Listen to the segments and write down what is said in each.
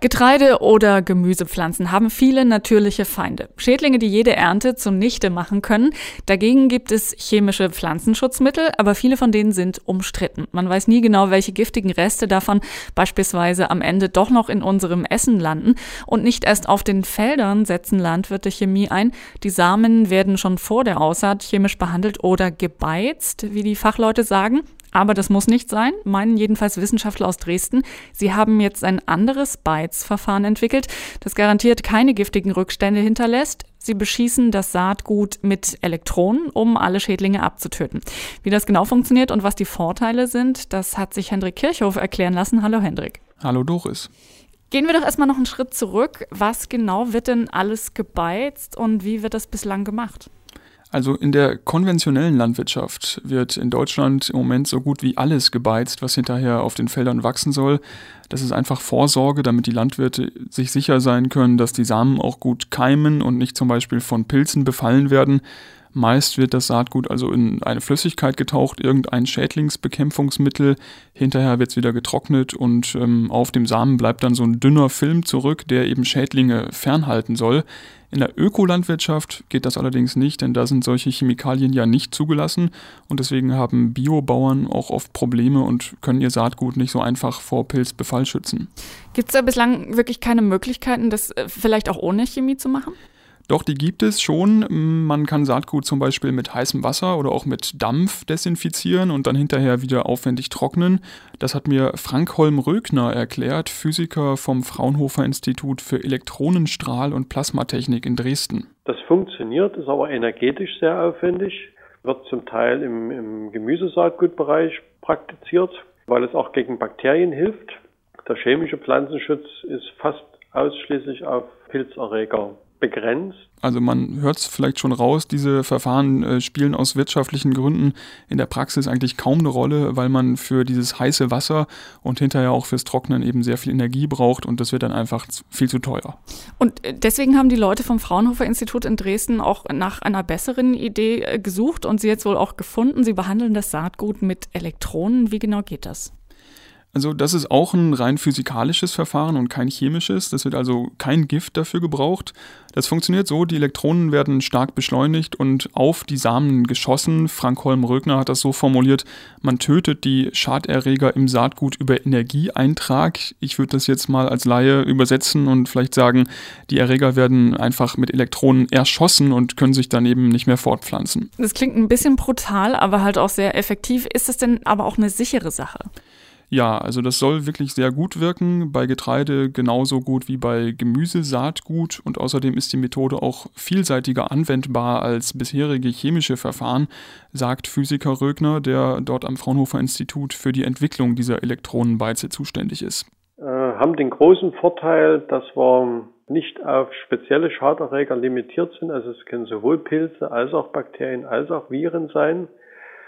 Getreide oder Gemüsepflanzen haben viele natürliche Feinde. Schädlinge, die jede Ernte zunichte machen können. Dagegen gibt es chemische Pflanzenschutzmittel, aber viele von denen sind umstritten. Man weiß nie genau, welche giftigen Reste davon beispielsweise am Ende doch noch in unserem Essen landen. Und nicht erst auf den Feldern setzen Landwirte Chemie ein. Die Samen werden schon vor der Aussaat chemisch behandelt oder gebeizt, wie die Fachleute sagen. Aber das muss nicht sein, meinen jedenfalls Wissenschaftler aus Dresden. Sie haben jetzt ein anderes Beizverfahren entwickelt, das garantiert keine giftigen Rückstände hinterlässt. Sie beschießen das Saatgut mit Elektronen, um alle Schädlinge abzutöten. Wie das genau funktioniert und was die Vorteile sind, das hat sich Hendrik Kirchhoff erklären lassen. Hallo Hendrik. Hallo Doris. Gehen wir doch erstmal noch einen Schritt zurück. Was genau wird denn alles gebeizt und wie wird das bislang gemacht? Also in der konventionellen Landwirtschaft wird in Deutschland im Moment so gut wie alles gebeizt, was hinterher auf den Feldern wachsen soll. Das ist einfach Vorsorge, damit die Landwirte sich sicher sein können, dass die Samen auch gut keimen und nicht zum Beispiel von Pilzen befallen werden. Meist wird das Saatgut also in eine Flüssigkeit getaucht, irgendein Schädlingsbekämpfungsmittel. Hinterher wird es wieder getrocknet und ähm, auf dem Samen bleibt dann so ein dünner Film zurück, der eben Schädlinge fernhalten soll. In der Ökolandwirtschaft geht das allerdings nicht, denn da sind solche Chemikalien ja nicht zugelassen und deswegen haben Biobauern auch oft Probleme und können ihr Saatgut nicht so einfach vor Pilzbefall schützen. Gibt es da bislang wirklich keine Möglichkeiten, das äh, vielleicht auch ohne Chemie zu machen? Doch, die gibt es schon. Man kann Saatgut zum Beispiel mit heißem Wasser oder auch mit Dampf desinfizieren und dann hinterher wieder aufwendig trocknen. Das hat mir Frank Holm-Rögner erklärt, Physiker vom Fraunhofer Institut für Elektronenstrahl- und Plasmatechnik in Dresden. Das funktioniert, ist aber energetisch sehr aufwendig, wird zum Teil im, im Gemüsesaatgutbereich praktiziert, weil es auch gegen Bakterien hilft. Der chemische Pflanzenschutz ist fast ausschließlich auf Pilzerreger begrenzt. Also man hört es vielleicht schon raus, diese Verfahren äh, spielen aus wirtschaftlichen Gründen in der Praxis eigentlich kaum eine Rolle, weil man für dieses heiße Wasser und hinterher auch fürs Trocknen eben sehr viel Energie braucht und das wird dann einfach viel zu teuer. Und äh, deswegen haben die Leute vom Fraunhofer Institut in Dresden auch nach einer besseren Idee äh, gesucht und sie jetzt wohl auch gefunden. Sie behandeln das Saatgut mit Elektronen. Wie genau geht das? Also das ist auch ein rein physikalisches Verfahren und kein chemisches. Das wird also kein Gift dafür gebraucht. Das funktioniert so, die Elektronen werden stark beschleunigt und auf die Samen geschossen. Frank Holm-Rögner hat das so formuliert, man tötet die Schaderreger im Saatgut über Energieeintrag. Ich würde das jetzt mal als Laie übersetzen und vielleicht sagen, die Erreger werden einfach mit Elektronen erschossen und können sich daneben nicht mehr fortpflanzen. Das klingt ein bisschen brutal, aber halt auch sehr effektiv. Ist das denn aber auch eine sichere Sache? Ja, also das soll wirklich sehr gut wirken, bei Getreide genauso gut wie bei Gemüsesaatgut und außerdem ist die Methode auch vielseitiger anwendbar als bisherige chemische Verfahren, sagt Physiker Rögner, der dort am Fraunhofer Institut für die Entwicklung dieser Elektronenbeize zuständig ist. Äh, haben den großen Vorteil, dass wir nicht auf spezielle Schaderreger limitiert sind, also es können sowohl Pilze als auch Bakterien als auch Viren sein.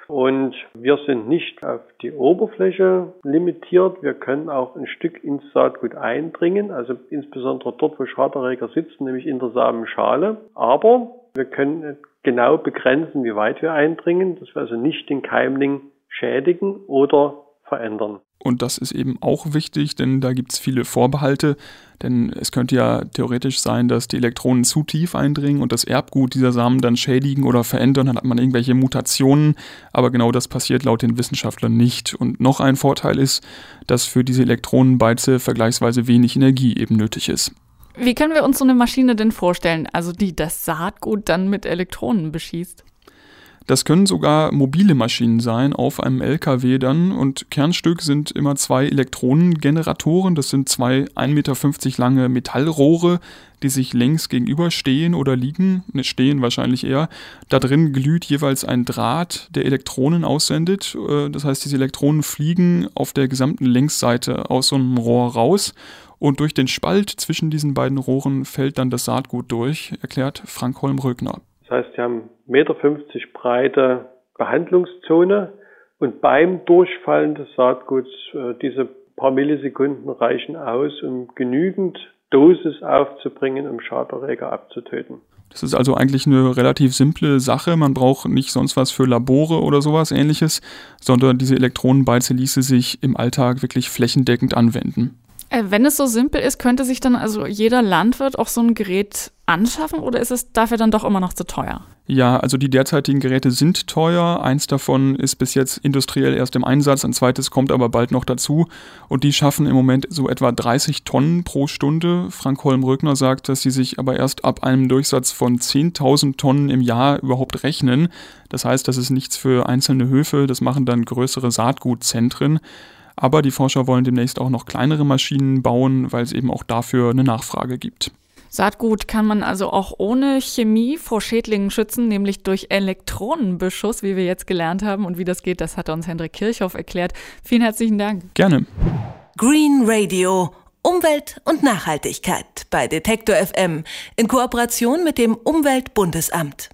Und wir sind nicht auf die Oberfläche limitiert. Wir können auch ein Stück ins Saatgut eindringen, also insbesondere dort, wo Schaderreger sitzen, nämlich in der Samenschale. Aber wir können genau begrenzen, wie weit wir eindringen, dass wir also nicht den Keimling schädigen oder verändern. Und das ist eben auch wichtig, denn da gibt es viele Vorbehalte. Denn es könnte ja theoretisch sein, dass die Elektronen zu tief eindringen und das Erbgut dieser Samen dann schädigen oder verändern. Dann hat man irgendwelche Mutationen. Aber genau das passiert laut den Wissenschaftlern nicht. Und noch ein Vorteil ist, dass für diese Elektronenbeize vergleichsweise wenig Energie eben nötig ist. Wie können wir uns so eine Maschine denn vorstellen, also die das Saatgut dann mit Elektronen beschießt? Das können sogar mobile Maschinen sein, auf einem LKW dann. Und Kernstück sind immer zwei Elektronengeneratoren. Das sind zwei 1,50 Meter lange Metallrohre, die sich längs gegenüberstehen oder liegen. Ne, stehen wahrscheinlich eher. Da drin glüht jeweils ein Draht, der Elektronen aussendet. Äh, das heißt, diese Elektronen fliegen auf der gesamten Längsseite aus so einem Rohr raus. Und durch den Spalt zwischen diesen beiden Rohren fällt dann das Saatgut durch, erklärt Frank Holm-Rögner. Das heißt, sie haben 1,50 Meter breite Behandlungszone und beim Durchfallen des Saatguts äh, diese paar Millisekunden reichen aus, um genügend Dosis aufzubringen, um Schaderreger abzutöten. Das ist also eigentlich eine relativ simple Sache. Man braucht nicht sonst was für Labore oder sowas ähnliches, sondern diese Elektronenbeize ließe sich im Alltag wirklich flächendeckend anwenden. Äh, wenn es so simpel ist, könnte sich dann also jeder Landwirt auch so ein Gerät anschaffen oder ist es dafür dann doch immer noch zu teuer? Ja, also die derzeitigen Geräte sind teuer. Eins davon ist bis jetzt industriell erst im Einsatz, ein zweites kommt aber bald noch dazu. Und die schaffen im Moment so etwa 30 Tonnen pro Stunde. Frank Holm-Rögner sagt, dass sie sich aber erst ab einem Durchsatz von 10.000 Tonnen im Jahr überhaupt rechnen. Das heißt, das ist nichts für einzelne Höfe, das machen dann größere Saatgutzentren. Aber die Forscher wollen demnächst auch noch kleinere Maschinen bauen, weil es eben auch dafür eine Nachfrage gibt. Saatgut kann man also auch ohne Chemie vor Schädlingen schützen, nämlich durch Elektronenbeschuss, wie wir jetzt gelernt haben. Und wie das geht, das hat uns Hendrik Kirchhoff erklärt. Vielen herzlichen Dank. Gerne. Green Radio. Umwelt und Nachhaltigkeit bei Detektor FM in Kooperation mit dem Umweltbundesamt.